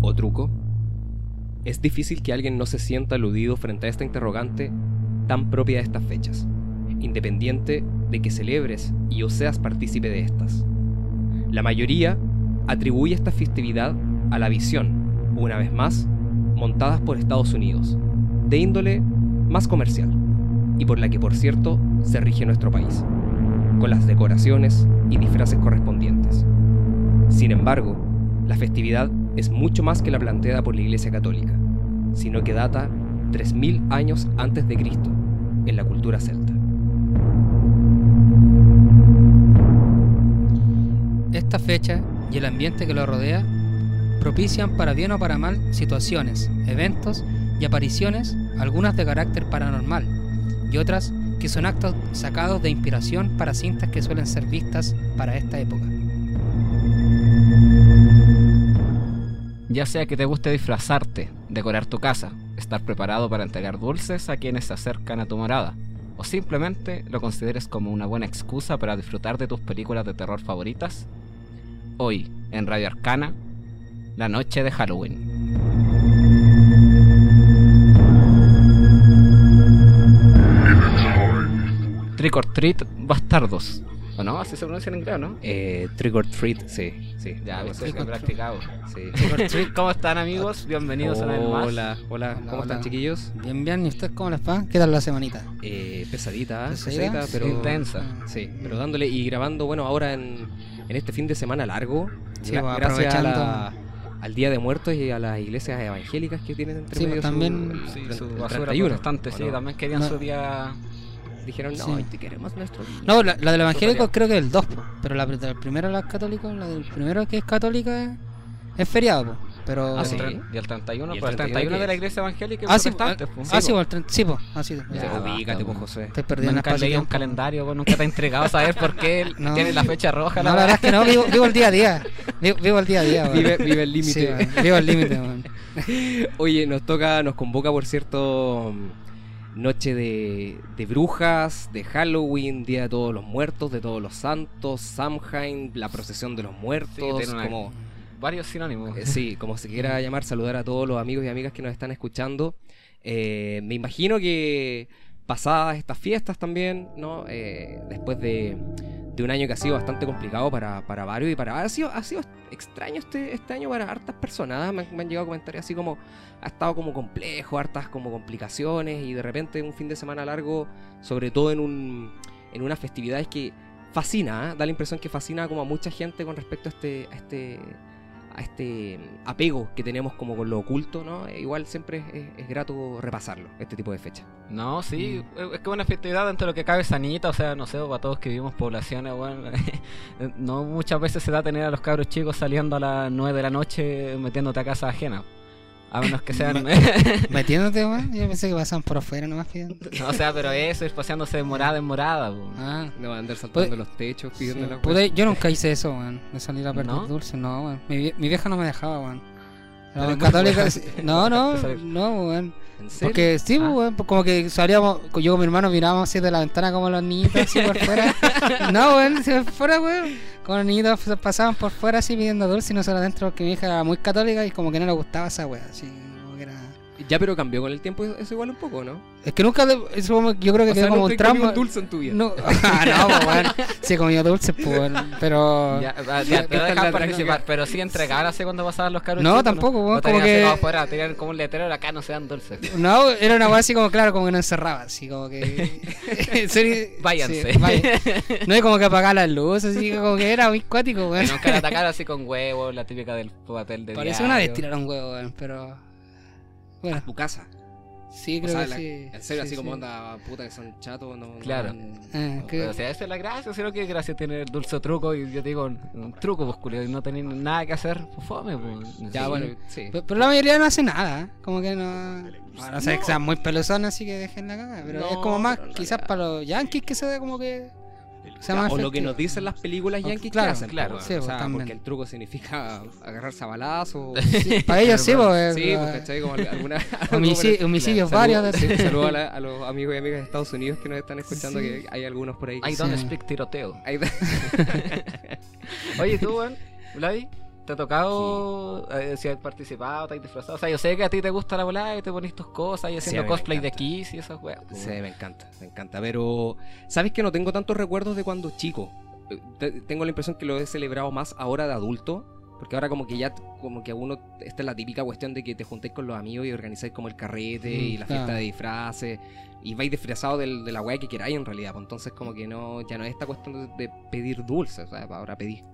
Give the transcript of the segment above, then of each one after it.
o truco? Es difícil que alguien no se sienta aludido frente a esta interrogante tan propia de estas fechas, independiente de que celebres y o seas partícipe de estas. La mayoría atribuye esta festividad a la visión, una vez más, montadas por Estados Unidos, de índole más comercial, y por la que por cierto se rige nuestro país, con las decoraciones y disfraces correspondientes. Sin embargo, la festividad es mucho más que la planteada por la Iglesia Católica, sino que data 3.000 años antes de Cristo en la cultura celta. Esta fecha y el ambiente que lo rodea propician para bien o para mal situaciones, eventos y apariciones, algunas de carácter paranormal y otras que son actos sacados de inspiración para cintas que suelen ser vistas para esta época. Ya sea que te guste disfrazarte, decorar tu casa, estar preparado para entregar dulces a quienes se acercan a tu morada, o simplemente lo consideres como una buena excusa para disfrutar de tus películas de terror favoritas, hoy en Radio Arcana, la noche de Halloween. Trick or Treat Bastardos. ¿O no? Así se pronuncia en inglés, ¿no? Eh, trick or treat, sí, sí. Ya, algo eso así. es que he practicado. Sí. ¿Cómo están amigos? Bienvenidos una vez más. Hola, hola, ¿cómo Hola, están chiquillos? Bien, bien, ¿y ustedes cómo les va? ¿Qué tal la semanita? Eh, pesadita, ¿eh? ¿Pesadita? pesadita, pero Intensa. Sí, pero dándole y grabando, bueno, ahora en, en este fin de semana largo, Sí, pues, gracias a la- al Día de Muertos y a las iglesias evangélicas que tienen entre Sí, medio pues, su- también- el Sí, su el basura 31, protestante, ¿o sí, no? también querían No. su día. Dijeron, no, Sí. te queremos nuestro día. No, la, la de los evangélicos feriado. creo que es el 2, po, pero la, del primero de los católicos, la del primero que es católica es, es feriado, po, pero... Ah, y sí. el tre- Y el 31, ¿Y el pues el 31 31 de la iglesia evangélica Ah, sí, protestante. ah, pues. ah, sí, po, el tren- sí, po, así, Ya, Ya, ubícate, pues, po. José. estoy perdiendo el Nunca leí un calendario, pues, nunca te ha entregado a saber por qué él No. tiene la fecha roja. No, la la verdad es que no, vivo, vivo el día a día, vivo, vivo el día a día. Vive, vive el límite. Sí, vivo el límite. Oye, nos toca, nos convoca, por cierto, noche de, de brujas, de Halloween, Día de Todos los Muertos, de Todos los Santos, Samhain, la procesión de los muertos, Sí, como... Varios sinónimos. Eh, sí, como se quiera llamar, saludar a todos los amigos y amigas que nos están escuchando. Eh, me imagino que pasadas estas fiestas también, ¿no? Eh, después de, de un año que ha sido bastante complicado para, para varios y para... Ha sido, ha sido extraño este, este año para hartas personas. ¿eh? Me, han- me han llegado comentarios así como... Ha estado como complejo, hartas como complicaciones y de repente un fin de semana largo, sobre todo en, un, en unas festividades que fascina, ¿eh? da la impresión que fascina como a mucha gente con respecto a este... A este a este apego que tenemos como con lo oculto, ¿no? Eh, Igual siempre es, es- grato repasarlo, este tipo de fechas. No, sí, Mm. es que una festividad dentro de lo que cabe sanita, o sea, no sé, para todos que vivimos poblaciones, bueno, no muchas veces se da tener a los cabros chicos saliendo a las 9 de la noche metiéndote a casa ajena. A menos que sean... Metiéndote, weón, yo pensé que pasaban por afuera nomás pidiendo. no, o sea, pero eso, es paseándose de morada en morada. po. Ah, No van a andar saltando Pues- los techos pidiendo sí. la yo nunca hice eso, weón, de salir a perder ¿No? dulce, no, weón. Mi, vie- mi vieja no me dejaba, weón. Católica, no, no, no, weón. ¿En serio? Porque sí, Ah. weón, pues como que salíamos, yo con mi hermano mirábamos así de la ventana como los niñitos así por fuera. no, weón, si por fuera, weón. Como los niñitos pasaban por fuera así pidiendo dulce y nosotros adentro porque mi hija era muy católica y como que no le gustaba esa weón, así. Ya, pero cambió con el tiempo eso igual un poco, ¿no? Es que nunca, de- eso como- yo creo que O quedó sea, como no un trauma. un dulce en tu vida. No, ah, no, pues, weón. Sí, he comido dulces, pues, weón, pero... Ya, ya, Ya, te dejan participar, trágica. pero sí entregar así cuando pasaban los cabros No, chicos, tampoco, weón, no como que- afuera, tenían como un letrero, acá no se dan dulces. No, era una weá así como, claro, como que no encerraba, así como que... serio, Váyanse. sí, vaya- No es como que apagar las luces, así como que era muy cuático, weón. Que nunca la atacaron así con huevos, la típica del papel de Parece diario. una vez tiraron huevo, weón, pero... Bueno, Tu casa. sí, O creo sea, que la- sí. en serio, sí, así como onda puta que son chatos, no. no Claro. dan- Eh, que- Pero, o sea, esa es la gracia, sino que gracia tiene el dulce truco y yo te digo, un, un truco, pues, culiao, y no tenéis nada que hacer, pues fome, pues. Ya, bueno, sí. Pero, pero la mayoría no hace nada, ¿eh? como que no... Bueno, no sé que sean muy pelosones, así que dejen la cagada, pero es No, como más quizás para los yankees que se ve como que... o lo que nos dicen las películas O- yankees claro, que hacen, claro, po, sí, o pues, sea, también. porque el truco significa agarrarse a balazos. Sí, para ellos sí, pues... Sí, eh, pues, ¿cachai? Como alguna. homicidios Saludo- varios. sí, saludo a, la- a los amigos y amigas de Estados Unidos que nos están escuchando, Sí. que hay algunos por ahí. I Sí. don't speak tiroteo. Oye, tú, Vladi, ¿Te ha tocado, eh, si has participado, te has disfrazado? O sea, yo sé que a ti te gusta la volada y te pones tus cosas y haciendo cosplay de. Kiss y esas weas. Sí, me encanta, me encanta. Pero, ¿sabes que no tengo tantos recuerdos de cuando chico? Te- Tengo la impresión que lo he celebrado más ahora de adulto. Porque ahora como que ya, como que a uno, esta es la típica cuestión de que te juntéis con los amigos y organizáis como el carrete Mm, y la claro. fiesta de disfraces y vais disfrazados del- de la weá que queráis en realidad. pues entonces como que no, ya no es esta cuestión de, de pedir dulces, o sea, ahora pedís.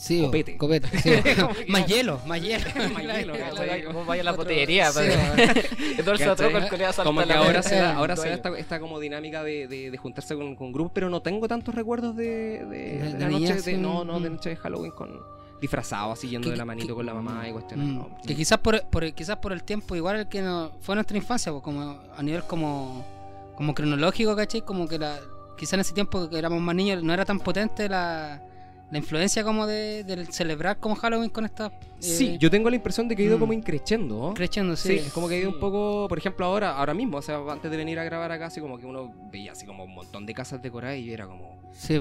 Sí, Copete. copete, sí, más hielo, más hielo. Más hielo. Vos vayas a la Otro- botillería, sí, pero- bo. Dulce a ¿Cachai? troco, el colega Como que ahora se da, ahora se da esta, esta como dinámica de, de- de juntarse con, con grupos, pero no tengo tantos recuerdos de, de, De- de de la noche de, no, no, de mm. noche de Halloween con disfrazado, así yendo Que- de la manito que- con la mamá y cuestiones. Mm, no. Que quizás por, por- quizás por el tiempo, igual el que no, fue nuestra infancia, pues, como a nivel como, como cronológico, ¿cachai? Como que la, quizás en ese tiempo que éramos más niños no era tan potente la, la influencia como de, celebrar como Halloween con esta... eh, Sí, yo tengo la impresión de que he ido mm. como increchendo. ¿no? Creciendo, Sí, sí. es como que he ido un poco, por ejemplo, ahora, ahora mismo, o sea, antes de venir a grabar acá, así como que uno veía así como un montón de casas decoradas y era como, Sí.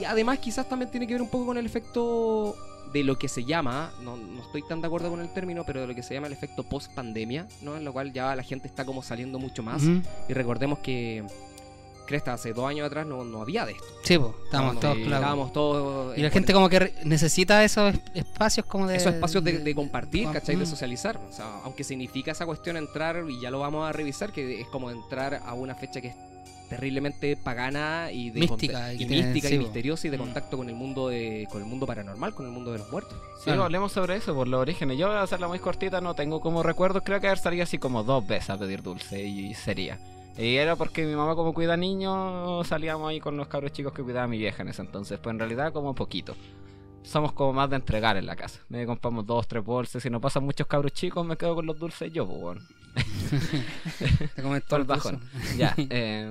Y además quizás también tiene que ver un poco con el efecto de lo que se llama, no, no estoy tan de acuerdo con el término, pero de lo que se llama el efecto post pandemia, ¿no? En lo cual ya la gente está como saliendo mucho más. Y recordemos que Cresta hace dos años atrás no, no había de esto. Sí, pues, estábamos No, todos no, clavos. estábamos todos Y la en gente como que necesita esos es- espacios como de... esos espacios de, de compartir, de- ¿cachai? De Mm. socializar. O sea, aunque significa esa cuestión entrar, y ya lo vamos a revisar, que es como entrar a una fecha que es terriblemente pagana y de Mística, y que y, tiene- mística sí, y misteriosa y de Mm. contacto con el mundo de con el mundo paranormal, con el mundo de los muertos. Sí, Claro. hablemos sobre eso, por los orígenes. Yo voy a hacerla muy cortita, no tengo como recuerdos. Creo que haber salido así como dos veces a pedir dulce y sería. Y era porque mi mamá como cuida niños, salíamos ahí con los cabros chicos que cuidaba mi vieja en ese entonces. Pues en realidad como poquito. Somos como más de entregar en la casa. Me compramos dos, tres bolsas. Si no pasan muchos cabros chicos, me quedo con los dulces yo, pues bueno. Te comentó el bajón. Ya, eh,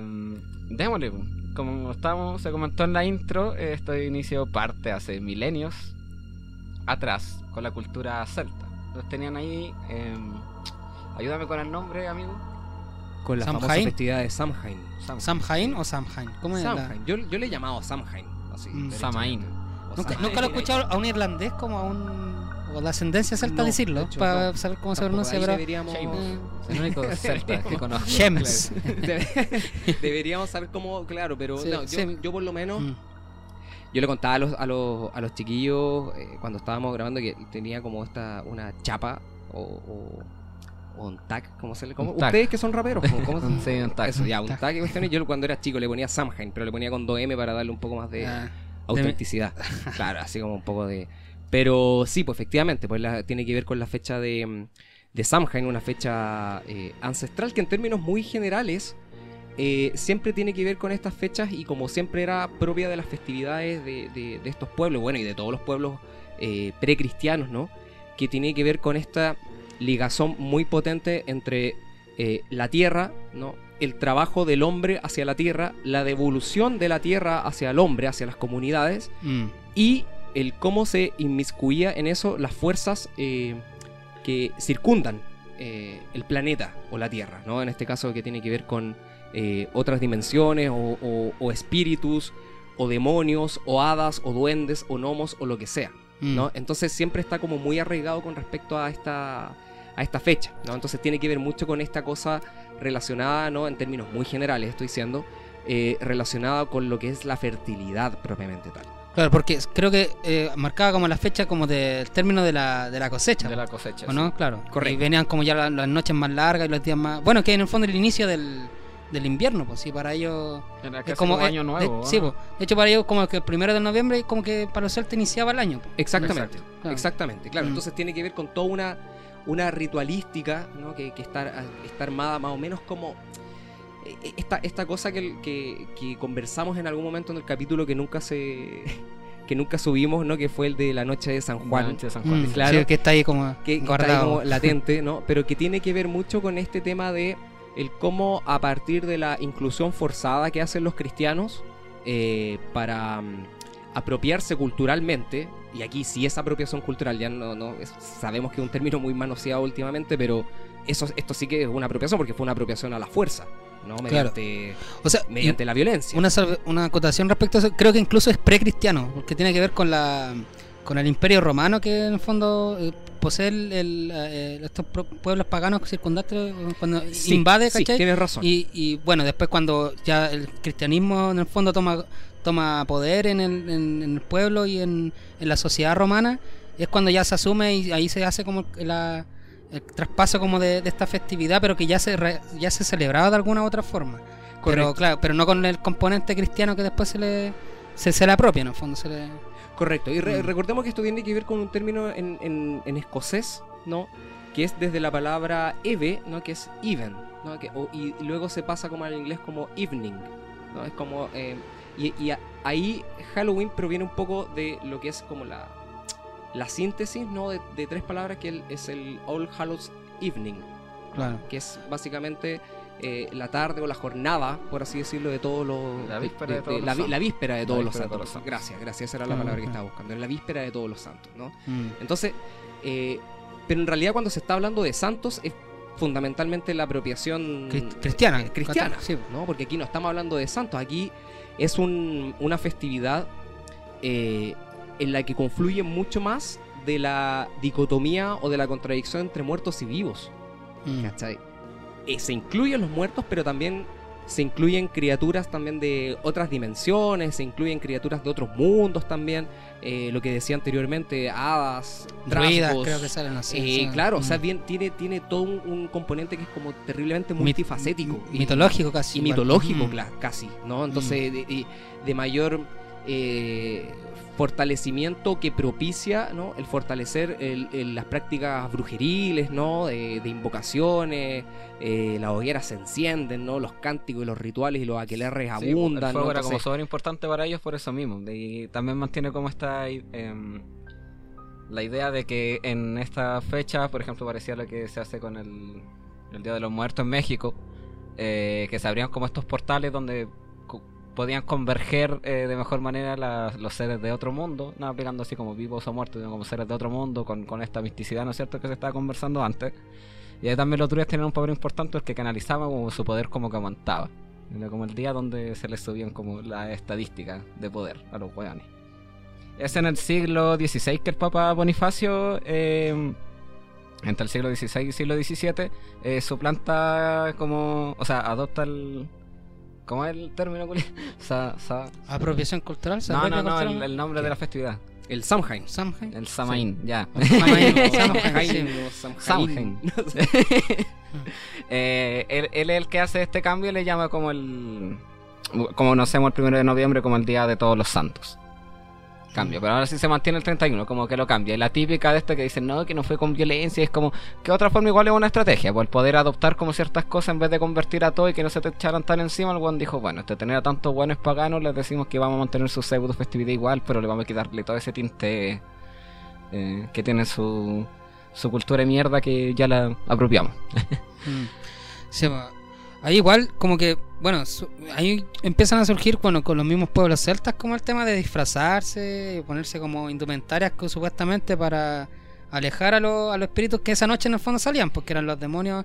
démosle. pues. Como estamos, se comentó en la intro, eh, esto inició parte hace milenios atrás con la cultura celta. Los tenían ahí. eh, ayúdame con el nombre, amigo. Con la Samhain. famosa festividad de Samhain. Sam- ¿Samhain o Samhain? ¿Cómo es la- Samhain. Yo, yo le he llamado Samhain. Así, Mm. Nunca, Samhain. nunca lo he escuchado a un irlandés como a un... o de ascendencia celta No, decirlo, de hecho, para no. saber cómo se pronuncia, pero... deberíamos, El único celta que conozco. Shems. Debe- deberíamos saber cómo, claro, pero Sí, no, yo, por lo menos, Mm. yo le contaba a los, a los, a los chiquillos eh, cuando estábamos grabando que tenía como esta, una chapa o, o, o un tag, ¿cómo se le cómo? Ustedes que son raperos, ¿cómo, cómo se- Sí, un tag. Eso, ya, un Tag. tag y cuestiones. Yo cuando era chico le ponía Samhain, pero le ponía con 2M para darle un poco más de Ah, autenticidad. claro, así como un poco de. Pero sí, pues efectivamente, pues la- tiene que ver con la fecha de, de Samhain, una fecha eh, ancestral que en términos muy generales eh, siempre tiene que ver con estas fechas y como siempre era propia de las festividades de, de- de estos pueblos, bueno, y de todos los pueblos eh, precristianos, ¿no? Que tiene que ver con esta ligazón muy potente entre eh, la tierra, ¿no? El trabajo del hombre hacia la tierra, la devolución de la tierra hacia el hombre, hacia las comunidades, mm. y el cómo se inmiscuía en eso las fuerzas eh, que circundan eh, el planeta o la Tierra, ¿no? En este caso que tiene que ver con otras dimensiones o, o- o espíritus o demonios o hadas o duendes o gnomos o lo que sea, Mm. ¿no? Entonces siempre está como muy arraigado con respecto a esta a esta fecha, ¿no? Entonces tiene que ver mucho con esta cosa relacionada, ¿no? En términos muy generales, estoy diciendo, eh, relacionada con lo que es la fertilidad propiamente tal. Claro, porque creo que eh, marcaba como la fecha como del término de la, de la cosecha. De la cosecha. ¿O no? Claro. Correcto. Y venían como ya la- las noches más largas y los días más... Bueno, que en el fondo el inicio del, del invierno, pues sí, para ellos... sí. Era Es como como eh, año de- nuevo. sí, ¿no? pues. De hecho, para ellos como que el primero de noviembre como que para los celtas iniciaba el año. pues. Exactamente, Claro. exactamente, claro. Mm. Entonces tiene que ver con toda una, una ritualística, ¿no? Que, que está, está armada más o menos como eh, esta, esta cosa que, que, que conversamos en algún momento en el capítulo que nunca se que nunca subimos, ¿no? Que fue el de la noche de San La Juan. noche de San Mm, Juan. claro. sí, que está ahí como que, que está ahí guardado. como latente, ¿no? Pero que tiene que ver mucho con este tema de el cómo a partir de la inclusión forzada que hacen los cristianos eh, para mm, apropiarse culturalmente, y aquí sí es apropiación cultural, ya no, no es- sabemos que es un término muy manoseado últimamente, pero eso, esto sí que es una apropiación porque fue una apropiación a la fuerza, ¿no? Mediante, O sea, mediante la violencia. Una, una acotación respecto a eso, creo que incluso es precristiano, porque tiene que ver con la con el imperio romano que en el fondo eh, posee el- el, eh, estos pueblos paganos circundantes eh, cuando Sí, invade, sí, ¿cachai? tienes razón. Y, y, bueno, después cuando ya el cristianismo en el fondo toma, toma poder en el, en- en el pueblo y en, en la sociedad romana, es cuando ya se asume y ahí se hace como la, el traspaso como de, de esta festividad, pero que ya se re- ya se celebraba de alguna u otra forma. Pero claro, pero no con el componente cristiano que después se le se, se le apropia en el fondo, se le Correcto. Y re- Mm. recordemos que esto tiene que ver con un término en, en- en escocés, ¿no? Que es desde la palabra eve, ¿no? Que es even, ¿no? Que, o- y luego se pasa como al inglés como evening, ¿no? Es como... eh, y, y a- ahí Halloween proviene un poco de lo que es como la, la síntesis, ¿no? De, de tres palabras que es el All Hallows Evening, claro. que es básicamente eh, la tarde o la jornada, por así decirlo, de todos los... La víspera de todos la, los vi- santos. la víspera de La todos los de santos. todos los santos. Gracias, gracias, esa era la Ah, palabra que estaba buscando. En la víspera de todos los santos, ¿no? Mm. Entonces, eh, pero en realidad cuando se está hablando de santos es fundamentalmente la apropiación Crist- cristiana, eh, cristiana, sí. ¿no? Porque aquí no estamos hablando de santos, aquí es un- una festividad en la que confluye mucho más de la dicotomía o de la contradicción entre muertos y vivos. Mm. ¿cachai? Eh, se incluyen los muertos, pero también se incluyen criaturas también de otras dimensiones, se incluyen criaturas de otros mundos también, eh, lo que decía anteriormente, hadas, Druidas, creo que salen así. eh, sí. claro, o sea, Mm. bien, tiene, tiene todo un, un componente que es como terriblemente Mit- multifacético. y- mitológico casi. y igual. mitológico Mm. casi, ¿no? Entonces, de, de- de mayor eh, fortalecimiento que propicia, ¿no? El fortalecer el- el- las prácticas brujeriles, ¿no? De, de invocaciones, eh, las hogueras se encienden, ¿no? Los cánticos y los rituales y los aquelarres Sí, abundan, el fuego ¿no? era como súper importante para ellos por eso mismo. Y también mantiene como esta em, la idea de que en esta fecha, por ejemplo, parecía lo que se hace con el, el Día de los Muertos en México, eh, que se abrían como estos portales donde podían converger eh, de mejor manera la- los seres de otro mundo, no aplicando así como vivos o muertos, sino como seres de otro mundo, con, con esta misticidad, ¿no es cierto?, que se estaba conversando antes. Y ahí también los druidas tenían un papel importante porque canalizaban como su poder como que aumentaba. Era como el día donde se les subían como las estadísticas de poder a los hueones. Es en el siglo XVI que el Papa Bonifacio, eh, entre el siglo XVI y el siglo XVII, eh, suplanta como, o sea, adopta el... ¿Cómo es el término? Sa- sa- Apropiación cultural, ¿se no, no, no, el, nombre de la festividad. el Samhain. Samhain. El ya. Samhain, sí. o Samhain. Él, él es el que hace este cambio y le llama como el. Como conocemos el primero de noviembre como el Día de Todos los Santos. Cambio, pero ahora sí se mantiene el 31, como que lo cambia. Y la típica de esto que dicen, no, que no fue con violencia, es como que otra forma igual es una estrategia, pues el poder adoptar como ciertas cosas en vez de convertir a todo y que no se te echaran tan encima, el buen dijo, bueno, este tener a tantos buenos paganos, les decimos que vamos a mantener su pseudo festividad igual, pero le vamos a quitarle todo ese tinte eh, que tiene su, su cultura de mierda que ya la apropiamos. Mm. Va. Ahí igual como que, bueno, ahí empiezan a surgir bueno, con los mismos pueblos celtas como el tema de disfrazarse ponerse como indumentarias que supuestamente para alejar a, los- a los espíritus que esa noche en el fondo salían, porque eran los demonios,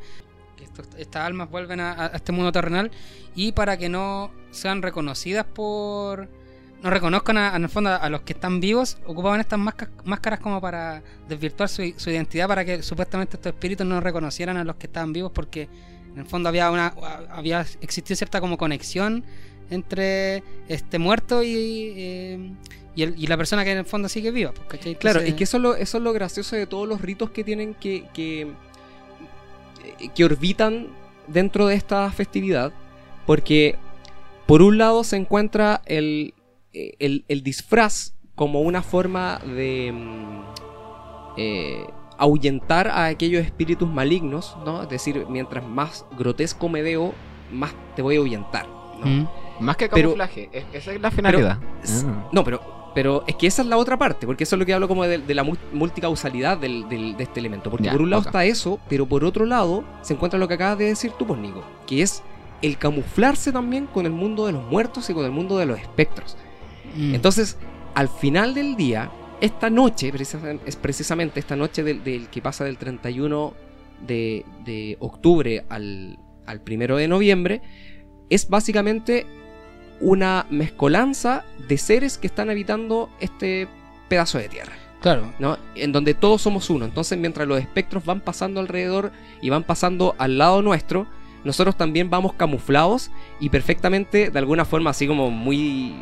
que estos- estas almas vuelven a, a este mundo terrenal y para que no sean reconocidas por... No reconozcan a- en el fondo a los que están vivos, ocupaban estas másca- máscaras como para desvirtuar su, su identidad para que supuestamente estos espíritus no reconocieran a los que estaban vivos porque en el fondo había una había existido cierta como conexión entre este muerto y, eh, y, el- y la persona que en el fondo sigue viva pues. Claro, es que eso es, lo, eso es lo gracioso de todos los ritos que tienen que, que, eh, que orbitan dentro de esta festividad, porque por un lado se encuentra el, eh, el, el disfraz como una forma de mm, eh, ahuyentar a aquellos espíritus malignos, ¿no? Es decir, mientras más grotesco me veo, más te voy a ahuyentar. ¿no? Mm. Más que camuflaje, es- esa es la finalidad. Ah. No, pero, pero es que esa es la otra parte, porque eso es lo que hablo como de, de la mul- multicausalidad del- del- de este elemento. Porque por un lado está eso, pero por otro lado se encuentra lo que acabas de decir tú, pues, Nico, que es el camuflarse también con el mundo de los muertos y con el mundo de los espectros. Mm. Entonces, al final del día, esta noche, es precisamente esta noche del, del que pasa del 31 de, de octubre al, al primero de noviembre, es básicamente una mezcolanza de seres que están habitando este pedazo de tierra. Claro. ¿no? En donde todos somos uno. Entonces, mientras los espectros van pasando alrededor y van pasando al lado nuestro, nosotros también vamos camuflados y perfectamente, de alguna forma, así como muy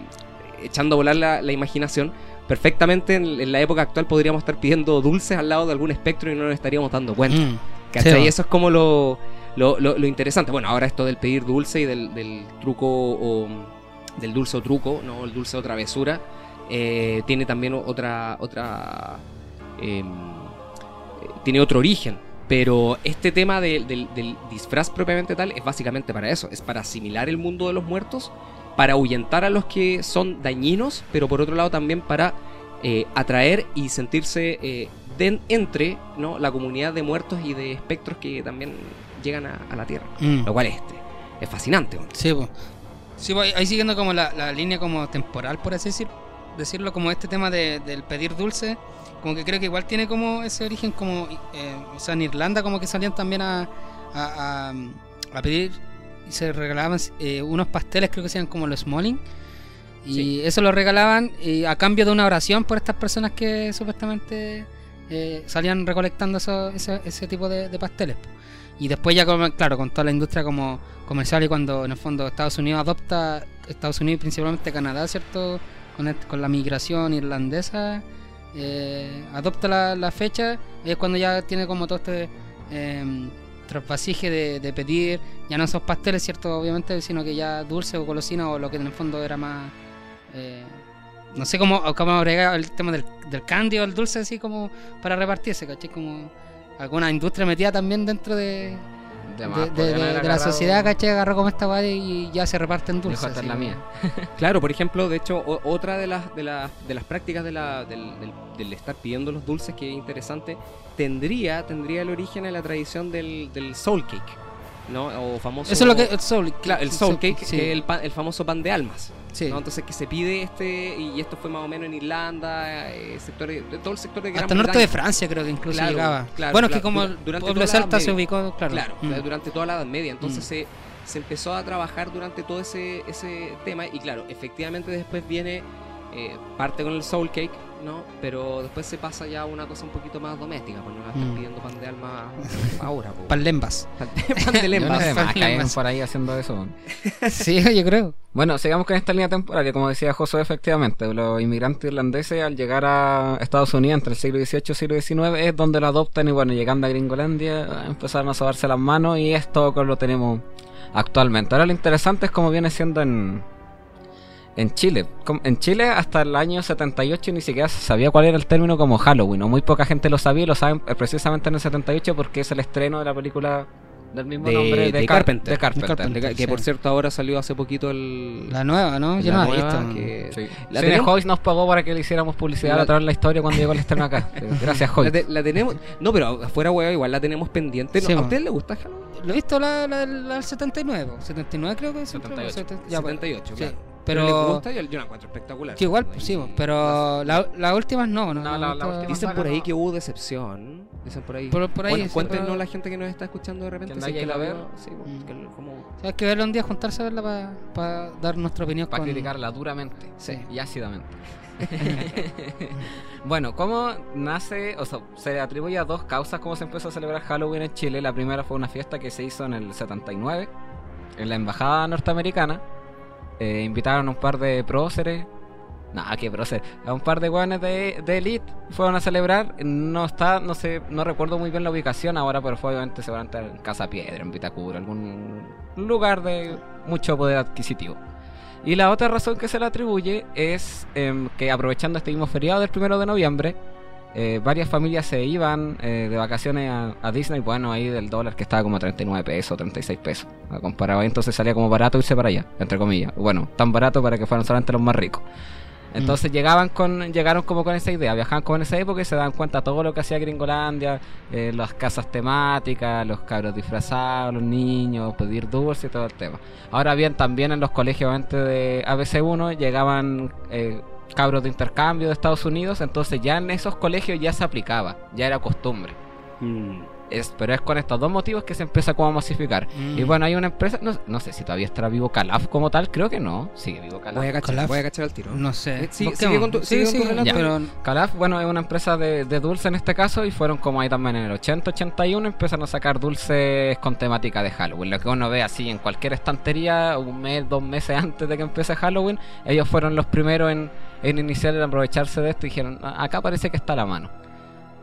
echando a volar la, la imaginación, perfectamente en, en la época actual podríamos estar pidiendo dulces al lado de algún espectro y no nos estaríamos dando cuenta. Mm. ¿Cachai? Y eso es como lo, lo, lo- lo interesante. Bueno, ahora esto del pedir dulce y del, del truco o del dulce o truco, ¿no? El dulce o travesura, eh, tiene también otra. otra eh, tiene otro origen. Pero este tema de- del, del disfraz propiamente tal es básicamente para eso. Es para asimilar el mundo de los muertos, para ahuyentar a los que son dañinos, pero por otro lado también para eh, atraer y sentirse eh, den- entre ¿no? la comunidad de muertos y de espectros que también llegan a, a la Tierra. Mm. Lo cual es, este, es fascinante. ¿no? Sí, pues. Sí, ahí siguiendo como la, la línea como temporal, por así decir, decirlo, como este tema de- del pedir dulce, como que creo que igual tiene como ese origen como, eh, o sea, en Irlanda como que salían también a, a, a- a pedir y se regalaban eh, unos pasteles, creo que se como los Smalling, y Sí. eso lo regalaban a cambio de una oración por estas personas que supuestamente eh, salían recolectando eso- ese, ese tipo de, de pasteles. Y después ya, como, claro, con toda la industria como comercial y cuando en el fondo Estados Unidos adopta, Estados Unidos y principalmente Canadá, ¿cierto? Con, el- con la migración irlandesa, eh, adopta la, la fecha, es cuando ya tiene como todo este eh, trasvasije de, de pedir, ya no esos pasteles, ¿cierto? Obviamente, sino que ya dulce o golosina o lo que en el fondo era más... eh, no sé cómo, cómo agregar el tema del, del candy o el dulce así como para repartirse, ¿cachai? Como alguna industria metida también dentro de, De, de, más, la sociedad, ¿cachai? Agarró como esta weá y ya se reparten dulces. Claro, por ejemplo, de hecho, o- otra de las, de, las, de las prácticas de la- del, del- del estar pidiendo los dulces, que es interesante, tendría, tendría el origen en la tradición del, del soul cake, ¿no? O famoso... Eso es lo que el soul, Claro, el soul cake, sí. que es el, pan- el famoso pan de almas. Sí. ¿no? Entonces que se pide este, y esto fue más o menos en Irlanda, eh, sectores, de todo el sector de Gran Hasta el norte de. Francia creo que incluso Claro, llegaba. claro, bueno, es que como durante pueblo celta se ubicó, claro. Claro, Mm. durante toda la Edad Media. Entonces Mm. se, se empezó a trabajar durante todo ese, ese tema. Y claro, efectivamente después viene eh, parte con el soul cake, ¿no? Pero después se pasa ya a una cosa un poquito más doméstica, pues no la están Mm. pidiendo pan de alma ahora. po. Panlembas. pan de Yo no lembas. sé, Pan Lembas. por ahí haciendo eso. sí, yo creo. Bueno, sigamos con esta línea temporal, que como decía Josué, efectivamente, los inmigrantes irlandeses al llegar a Estados Unidos entre el siglo XVIII y el siglo XIX es donde lo adoptan y bueno, llegando a Gringolandia empezaron a sobarse las manos y esto lo tenemos actualmente. Ahora lo interesante es cómo viene siendo en, en Chile. En Chile hasta el año 78 ni siquiera se sabía cuál era el término como Halloween, o muy poca gente lo sabía y lo saben eh, precisamente en el 78 porque es el estreno de la película del mismo De- nombre de Car- Carpenter. de Carpenter. De Carpenter. Que, por cierto ahora salió hace poquito el... La nueva, ¿no? Yo La no la he visto. que- Sí. La Cine tenemos- nos pagó para que le hiciéramos publicidad La- a través de la historia cuando llegó el estreno acá. Gracias, La, Hoyts. te- la tenemos... No, pero afuera, hueá, igual la tenemos pendiente. ¿No? Sí, ¿A usted le gusta Halloween? Lo he visto la, la, la del 79. 79 creo que es. 78. Seten- ya, pues. 78, Sí. claro. Pero. ¿Le gusta? Yo, yo la encuentro espectacular. Sí, igual, pues, sí, pero la- las últimas no, no. No, la- la no, última Dicen por ahí no. que hubo decepción. Dicen por ahí. Por- por ahí, Bueno, cuéntenos pero- la gente que nos está escuchando de repente. Que si que la la ve. vio. Sí, pues, Mm. que como... O sea, hay que verlo un día, juntarse a verla para dar nuestra opinión. Para con- criticarla duramente Sí. y ácidamente. bueno, ¿cómo nace? O sea, se le atribuye a dos causas cómo se empezó a celebrar Halloween en Chile. La primera fue una fiesta que se hizo en el 79 en la embajada norteamericana. Eh, invitaron a un par de próceres. No, qué próceres. A un par de guanes de, elite fueron a celebrar. No está, no sé, no recuerdo muy bien la ubicación ahora, pero fue obviamente seguramente en Casa Piedra, en Vitacura, algún lugar de mucho poder adquisitivo. Y la otra razón que se le atribuye es em, que aprovechando este mismo feriado del primero de noviembre, eh, varias familias se iban eh, de vacaciones a, a Disney, bueno, ahí del dólar que estaba como a 39 pesos, 36 pesos, a comparado, entonces salía como barato irse para allá, entre comillas. Bueno, tan barato para que fueran solamente los más ricos. Entonces llegaban con, llegaron como con esa idea, viajaban como en esa época y se dan cuenta todo lo que hacía Gringolandia, eh, las casas temáticas, los cabros disfrazados, los niños, pedir dulce y todo el tema. Ahora bien, también en los colegios antes de ABC1 llegaban eh, cabros de intercambio de Estados Unidos, entonces ya en esos colegios ya se aplicaba, ya era costumbre. Mm. Es, pero es con estos dos motivos que se empieza como a masificar. Mm. Y bueno, hay una empresa, no, no sé si todavía estará vivo Calaf como tal, creo que no. Sigue vivo Calaf. Voy a cachar, Calaf. voy a cachar al tiro. No sé. Eh, sigue- Busquemos. sigue con tu- sigue con tu relato. Ya. pero Calaf, bueno, es una empresa de, de dulce en este caso y fueron como ahí también en el 80, 81 empiezan a sacar dulces con temática de Halloween. Lo que uno ve así en cualquier estantería, un mes, dos meses antes de que empiece Halloween, ellos fueron los primeros en, en iniciar en aprovecharse de esto y dijeron, "Ah, acá parece que está la mano.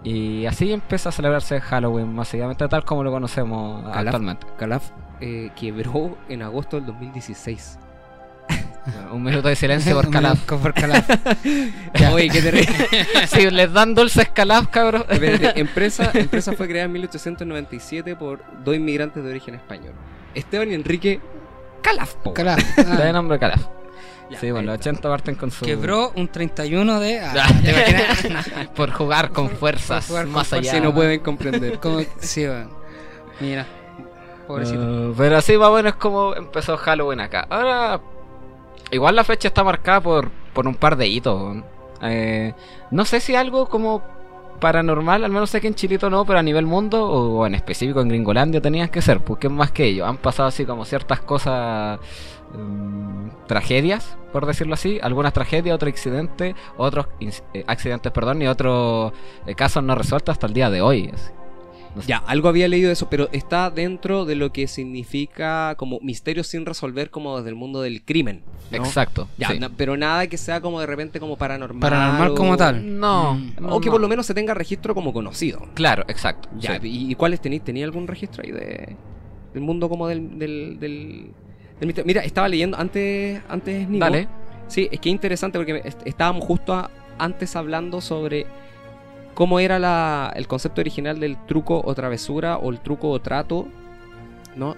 Y así empieza a celebrarse Halloween masivamente tal como lo conocemos Calaf. actualmente. Calaf eh, quebró en agosto del 2016. Un minuto de silencio por Calaf. Por Calaf. Oye, qué terrible. si les dan dulces Calaf, cabrón. Espérate, empresa, empresa fue creada en 1897 por dos inmigrantes de origen español. Esteban y Enrique Calaf. po. Calaf. De Ah, nombre Calaf. Ya, sí, bueno, los está. 80 parten con su... Quebró un 31 de. ah. ¿te por jugar con fuerzas por jugar con más allá. Si no pueden comprender. Como, sí, bueno. Mira. Pobrecito. Eh, pero así más o menos es como empezó Halloween acá. Ahora, igual la fecha está marcada por, por un par de hitos. Eh, no sé si algo como paranormal, al menos sé que en Chilito no, pero a nivel mundo o en específico en Gringolandia tenían que ser, porque es más que ello. Han pasado así como ciertas cosas, tragedias, por decirlo así, algunas tragedias, otros accidentes, otros eh, accidentes, perdón, y otros eh, casos no resueltos hasta el día de hoy. así. No sé. Ya, algo había leído de eso, pero está dentro de lo que significa como misterios sin resolver como desde el mundo del crimen. ¿no? Exacto. Ya, sí. na- pero nada que sea como de repente como paranormal. Paranormal o- como tal. No, Mm. O que por lo menos se tenga registro como conocido. Claro, exacto. Ya, sí. ¿y, y cuáles tenéis? ¿Tenía algún registro ahí de del mundo como del del, del, del misterio? Mira, estaba leyendo antes antes Nico. Dale. Sí, es que interesante porque est- estábamos justo a- antes hablando sobre cómo era la, el concepto original del truco o travesura o el truco o trato, ¿no?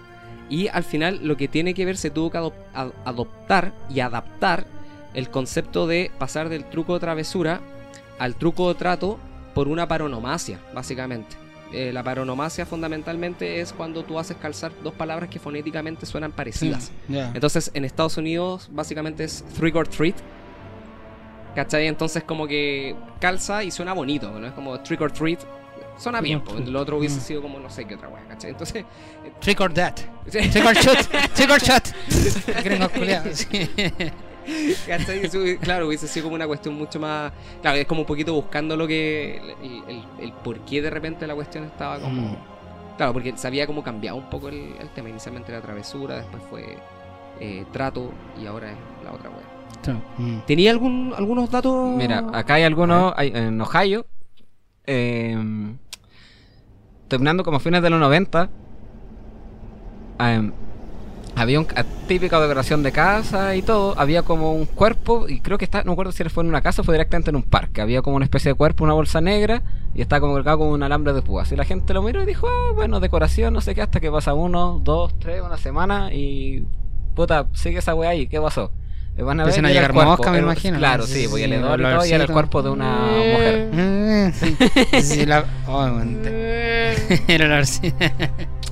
Y al final lo que tiene que ver se tuvo que adop- adoptar y adaptar el concepto de pasar del truco o travesura al truco o trato por una paronomasia, básicamente. Eh, la paronomasia fundamentalmente es cuando tú haces calzar dos palabras que fonéticamente suenan parecidas. Entonces, en Estados Unidos, básicamente es trick or treat. ¿Cachai? Entonces, como que calza y suena bonito, ¿no? Es como trick or treat. Suena bien, pues. Lo otro hubiese Mm. sido como no sé qué otra wea, ¿cachai? Entonces. Trick or that. Trick or shoot. Trick or shot. Claro, hubiese sido como una cuestión mucho más. Claro, es como un poquito buscando lo que. El, el, el por qué de repente la cuestión estaba como. Mm. Claro, porque se había como cambiado un poco el, el tema. Inicialmente era travesura, después fue eh, trato y ahora es la otra wea. Mm. ¿Tenía algún, algunos datos? Mira, acá hay algunos hay- en Ohio. eh, terminando como a fines de los 90. eh, había un, a- típica decoración de casa y todo. Había como un cuerpo. Y creo que está. No me acuerdo si fue en una casa o fue directamente en un parque. Había como una especie de cuerpo, una bolsa negra. Y estaba como colgado con un alambre de púas. Y la gente lo miró y dijo: "Ah, Bueno, decoración, no sé qué. Hasta que pasa uno, dos, tres, una semana. Y. Puta, sigue esa weá ahí. ¿Qué pasó? Y van a ver, Empiezan a llegar el cuerpo, moscas, me imagino, Claro, sí, Sí, y sí, el hedor y el todo, y era el cuerpo de una mujer. Sí, la... oh. Era el olorcito.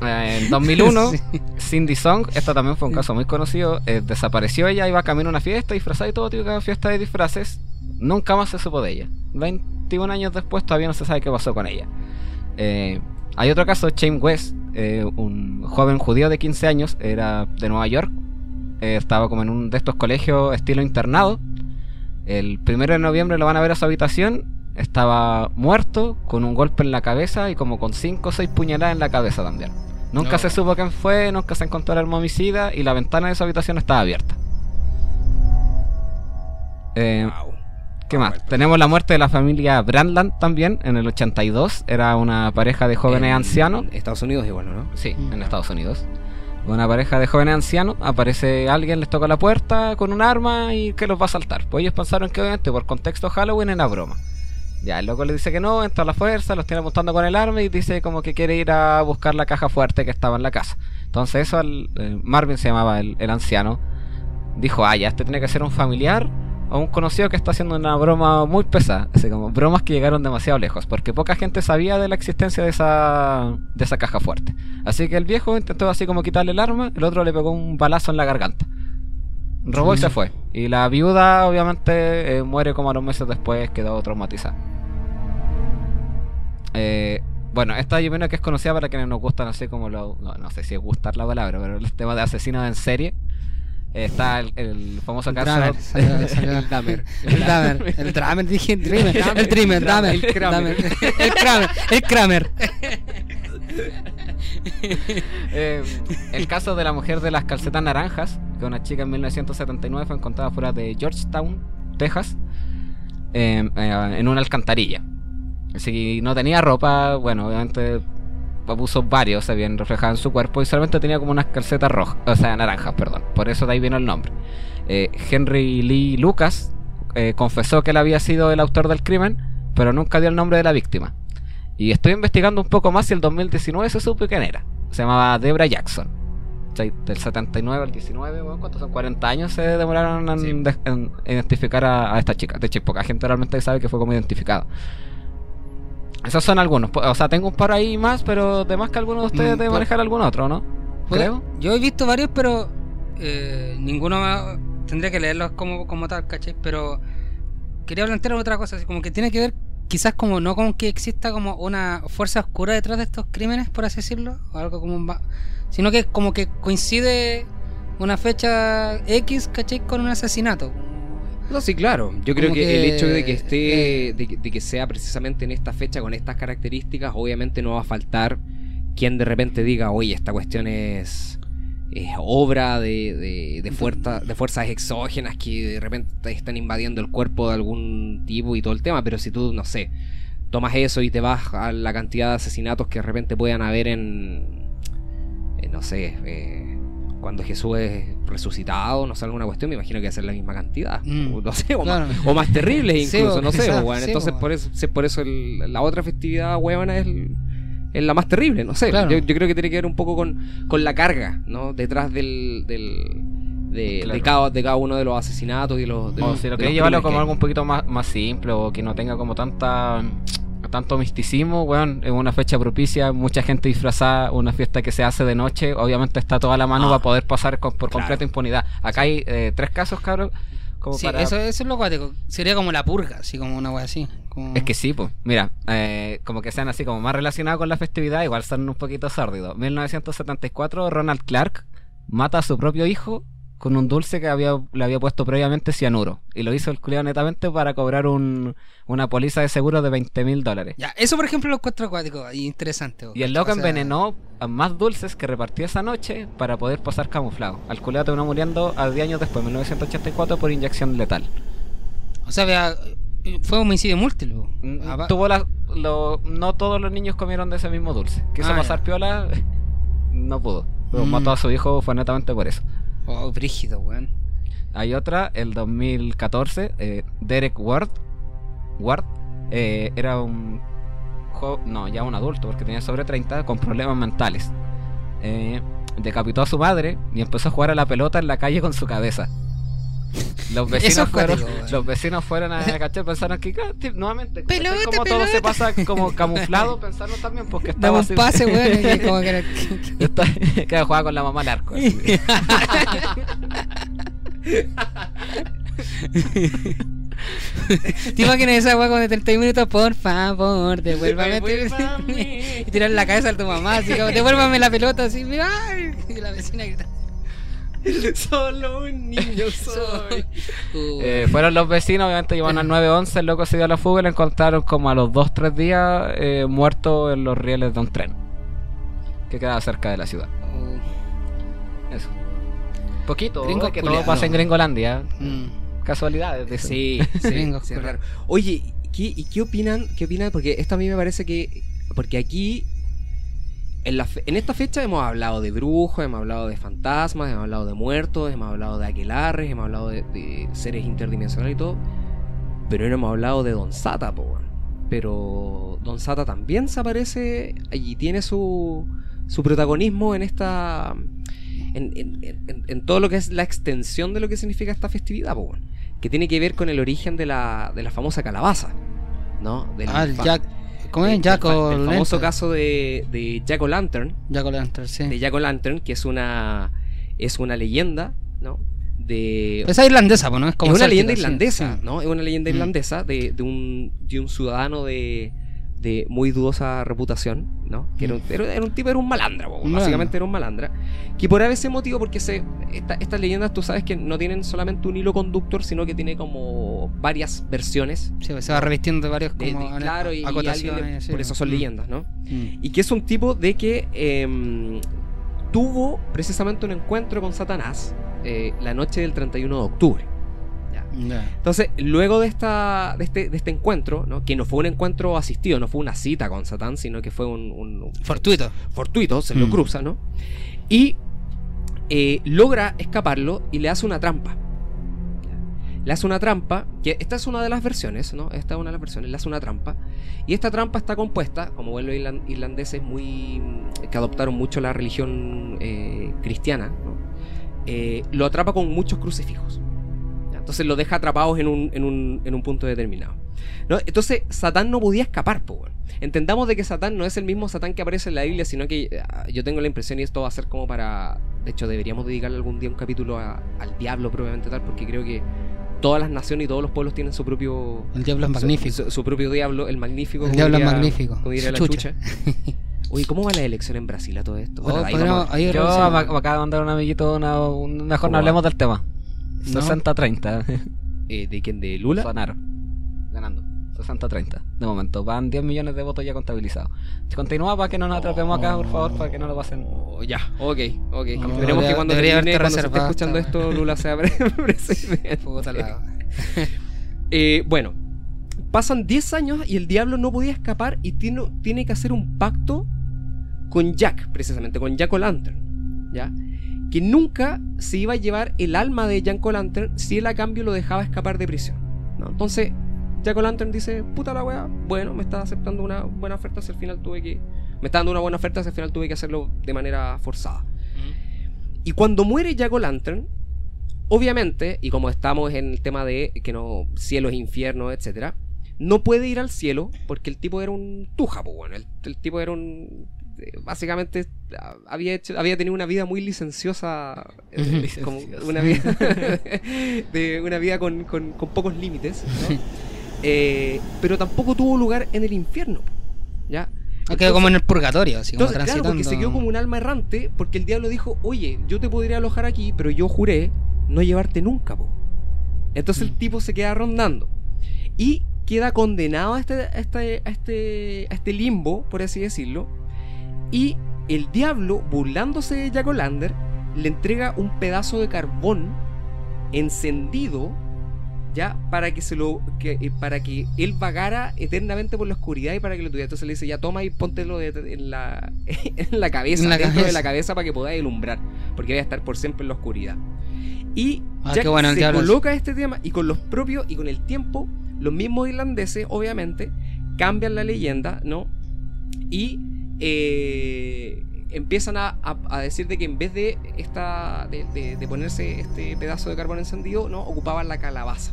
Eh, en 2001, Sí. Cindy Song, esta también fue un caso muy conocido, eh, desapareció ella, iba camino a una fiesta, disfrazada y todo, típica fiesta de disfraces. Nunca más se supo de ella. 21 años después todavía no se sabe qué pasó con ella. Eh, hay otro caso, Shane West, eh, un joven judío de 15 años, era de Nueva York, estaba como en un de estos colegios estilo internado. El primero de noviembre lo van a ver a su habitación, estaba muerto, con un golpe en la cabeza y como con 5 o 6 puñaladas en la cabeza también. Nunca No. se supo quién fue, nunca se encontró el arma homicida y la ventana de su habitación estaba abierta. Eh, Wow. ¿Qué más? Tenemos la muerte de la familia Brandland también en el 82. Era una pareja de jóvenes En ancianos. Estados Unidos igual, ¿no? Sí, Mm. en Estados Unidos. Una pareja de jóvenes ancianos. Aparece alguien, les toca la puerta con un arma y que los va a saltar. Pues ellos pensaron que obviamente por contexto Halloween era broma. Ya, el loco le dice que no, entra a la fuerza, los tiene montando con el arma y dice como que quiere ir a buscar la caja fuerte que estaba en la casa. Entonces eso, al- eh, Marvin se llamaba el, el anciano, dijo, ah, ya, este tiene que ser un familiar o un conocido que está haciendo una broma muy pesada. Así como bromas que llegaron demasiado lejos, porque poca gente sabía de la existencia de esa, de esa caja fuerte. Así que el viejo intentó así como quitarle el arma, el otro le pegó un balazo en la garganta. Robó y se fue. Y la viuda obviamente eh, muere como a los meses después, quedó traumatizada. Eh, bueno, esta yo menos que es conocida para quienes nos gustan así como lo... No, no sé si es gustar la palabra, pero el tema de asesinos en serie. Está el, el famoso caso... Dramer, salió- salió- El Dahmer. El Dahmer, el Dramer, dije el Dreamer, el Dreamer, Dahmer, El Kramer. Dahmer, el Kramer, el Kramer. Eh, el caso de la mujer de las calcetas naranjas, que una chica en 1979 fue encontrada fuera de Georgetown, Texas, eh, eh, en una alcantarilla. Si no tenía ropa, bueno, obviamente abusos varios se habían reflejado en su cuerpo y solamente tenía como unas calcetas rojas, o sea, naranjas, perdón. Por eso de ahí vino el nombre. Eh, Henry Lee Lucas eh, confesó que él había sido el autor del crimen, pero nunca dio el nombre de la víctima. Y estoy investigando un poco más y el 2019 se supo quién era. Se llamaba Debra Jackson. O sea, Del 79 al 19, bueno, ¿cuántos son? 40 años se demoraron en, Sí. de- en identificar a, a esta chica. De hecho, poca gente realmente sabe que fue como identificado. Esos son algunos. O sea, tengo un par ahí más, pero de más que alguno de ustedes Mm, debe manejar algún otro, ¿no? Creo. Yo he visto varios, pero eh, ninguno más- tendría que leerlos como, como tal, ¿cachai? Pero quería plantear otra cosa, así como que tiene que ver quizás como no con que exista como una fuerza oscura detrás de estos crímenes, por así decirlo, o algo como un sino que como que coincide una fecha X, ¿cachai? Con un asesinato. No, sí, claro. Yo creo que, que, el hecho de que esté, eh, de, que- de que sea precisamente en esta fecha con estas características, obviamente no va a faltar quien de repente diga, oye, esta cuestión es, es obra de, de, de, fuerza- de fuerzas exógenas que de repente están invadiendo el cuerpo de algún tipo y todo el tema, pero si tú, no sé, tomas eso y te vas a la cantidad de asesinatos que de repente puedan haber en, en, no sé, eh, cuando Jesús es resucitado, no sé, alguna cuestión, me imagino que va a ser la misma cantidad. Mm, O, no sé, o, claro. más, o más terribles Sí, incluso, o no sé. quizás, o, bueno, sí, entonces o- por eso, sí, por eso el- la otra festividad huevona es, el- es la más terrible, no sé. Claro. Yo, yo creo que tiene que ver un poco con, con la carga, ¿no? Detrás del... del de, Claro. de cada, de cada uno de los asesinatos y los... de O los- si lo de queréis llevarlo como que algo un poquito más, más simple o que no tenga como tanta tanto misticismo, weón, es una fecha propicia, mucha gente disfrazada, una fiesta que se hace de noche, obviamente está toda la mano Ah. para poder pasar con- por Claro. completa impunidad. Acá hay eh, tres casos, cabrón, como Sí, para... eso, eso es lo cuático. Sería como la purga, así como una wea así. como- Es que sí, pues, mira, eh, como que sean así como más relacionados con la festividad, igual son un poquito sórdidos. 1974, Ronald Clark mata a su propio hijo con un dulce que había, le había puesto previamente cianuro. Y lo hizo el culiao netamente para cobrar un, una póliza de seguro de 20 mil dólares. Ya, eso por ejemplo lo encuentro acuático y interesante. Y el loco envenenó a más dulces que repartió esa noche para poder pasar camuflado. Al culiao terminó muriendo a 10 años después, 1984, por inyección letal. O sea, vea, fue homicidio múltiple. Mm, Apa- Tuvo la, lo- no todos los niños comieron de ese mismo dulce. Quiso Ah, pasar ya. piola, no pudo. Pero Mm. mató a su hijo fue netamente por eso. Oh, brígido, weón. Hay otra, el 2014, eh, Derek Ward. Ward eh, era un no, ya un adulto, porque tenía sobre 30, con problemas mentales. Eh, decapitó a su madre y empezó a jugar a la pelota en la calle con su cabeza. Los vecinos, fueron, cuático, los vecinos fueron a cachar, pensaron que ah, nuevamente, como, Pelota, todo se pasa como camuflado, pensaron también porque estaba Dame un pase, weón. y como que Está- que jugaba con la mamá al arco. ¿Te imaginas esa weá con de 30 minutos? Por favor, devuélvame. Y tirar la cabeza a tu mamá, así como, devuélvame la pelota, así, mira. Y la vecina grita. Solo un niño soy. Uh, Eh, fueron los vecinos, obviamente llevaban al 911, el loco se dio a la fuga y lo encontraron como a los 2-3 días eh, muerto en los rieles de un tren que quedaba cerca de la ciudad. uh, Eso. Poquito, Gringos que todo pasa en Gringolandia. mm. Casualidades. Sí, sí, raro. Oye, ¿qué, ¿y qué opinan? ¿Qué opinan? Porque esto a mí me parece que. Porque aquí. En, la en esta fecha hemos hablado de brujos, hemos hablado de fantasmas, hemos hablado de muertos, hemos hablado de aquelarres, hemos hablado de, de seres interdimensionales y todo. Pero no hemos hablado de Don Sata, po. Pero Don Sata también se aparece y tiene su, su protagonismo en esta. En, en- en- todo lo que es la extensión de lo que significa esta festividad, po, que tiene que ver con el origen de la, de la famosa calabaza. ¿No? Del Ah, el Jack. ¿Cómo es? Jack o del famoso caso de, de Jack o Lantern, Jack o Lantern, sí. de Jack o Lantern, que es una es una leyenda, ¿no? De Esa irlandesa, pues, ¿no? Es como es una leyenda irlandesa, sí. ¿no? Es una leyenda Mm. irlandesa de, de un, de un ciudadano de, de muy dudosa reputación, ¿no? Que era, un, era- era un tipo, era un malandra, po, básicamente era un malandra. Que por ese motivo, porque se, esta- estas leyendas tú sabes que no tienen solamente un hilo conductor, sino que tiene como varias versiones. Sí, pues, se va revistiendo de varios como de- claro, y, y alguien le- acotaciones. sí, por eso son mm, leyendas, ¿no? mm. Y que es un tipo de que em, tuvo precisamente un encuentro con Satanás eh, la noche del 31 de octubre. Entonces, luego de, esta, de, este, de este encuentro, ¿no? que no fue un encuentro asistido, no fue una cita con Satán, sino que fue un, un- un- Fortuito. fortuito, se lo Mm. cruza, ¿no? Y eh, logra escaparlo y le hace una trampa. Le hace una trampa, que esta es una de las versiones, ¿no? Esta es una de las versiones, le hace una trampa. Y esta trampa está compuesta, como ven los irlan- irlandeses muy que adoptaron mucho la religión eh, cristiana, ¿no? Eh, lo atrapa con muchos crucifijos. Entonces lo deja atrapados en un, en un, en un punto determinado. ¿no? Entonces Satán no podía escapar, po. Entendamos de que Satán no es el mismo Satán que aparece en la Biblia, sino que ah, yo tengo la impresión, y esto va a ser como para... De hecho, deberíamos dedicarle algún día un capítulo a- al diablo propiamente tal, porque creo que todas las naciones y todos los pueblos tienen su propio... El diablo es magnífico. Su, su propio diablo, el magnífico. El diablo es magnífico. Como diría la Chucha. chucha. Oye, ¿cómo va la elección en Brasil a todo esto? Bueno, Oh, ahí podríamos- vamos a- ahí Yo mandar un amiguito una, un- mejor ¿Cómo no hablemos del tema. No. 60-30. eh, ¿De quién? ¿De Lula? Sonaro. Ganando. 60-30. De momento. Van 10 millones de votos ya contabilizados. Continúa para que no nos atrapemos acá, por favor, para que no lo pasen. Oh, ya, ok, ok. No, Esperemos debería- que cuando debería termine, haberte cuando se esté reservado escuchando esta esto, Lula sea pre- presidente. Puta la- Eh, bueno, pasan 10 años y el diablo no podía escapar y tiene, tiene que hacer un pacto con Jack, precisamente, con Jack O'Lantern, ¿ya? Que nunca se iba a llevar el alma de Jack O'Lantern si él a cambio lo dejaba escapar de prisión, ¿no? Entonces, Jack O'Lantern dice, puta la weá, bueno, me está aceptando una buena oferta si al final tuve que... Me está dando una buena oferta si al final tuve que hacerlo de manera forzada. Y cuando muere Jack O'Lantern, obviamente, y como estamos en el tema de que no cielos, infiernos, etcétera, no puede ir al cielo porque el tipo era un tuja, pues bueno, el, el tipo era un básicamente ah, había hecho, había tenido una vida muy licenciosa, eh, Licenciosa. como una vida de una vida con, con- con pocos límites, ¿no? Eh, pero tampoco tuvo lugar en el infierno, ¿ya? Ah, Quedó como en el purgatorio, así como Entonces, claro, transitando. porque se quedó como un alma errante, porque el diablo dijo, oye, yo te podría alojar aquí, pero yo juré no llevarte nunca, po. Entonces el Mm. tipo se queda rondando. Y queda condenado a este, a este, a este, a este limbo, por así decirlo. Y el diablo, burlándose de Jack O'Lander, le entrega un pedazo de carbón encendido ya para que se lo que, eh, para que él vagara eternamente por la oscuridad y para que lo tuviera. Entonces le dice ya toma y póntelo de- en la en la cabeza En la dentro cabeza. de la cabeza para que podáis ilumbrar porque voy a estar por siempre en la oscuridad. Y Ah, bueno, el se es- coloca este tema y con los propios y con el tiempo los mismos irlandeses obviamente cambian la leyenda no y eh, empiezan a, a- a decir de que en vez de esta de, de- de ponerse este pedazo de carbón encendido no ocupaban la calabaza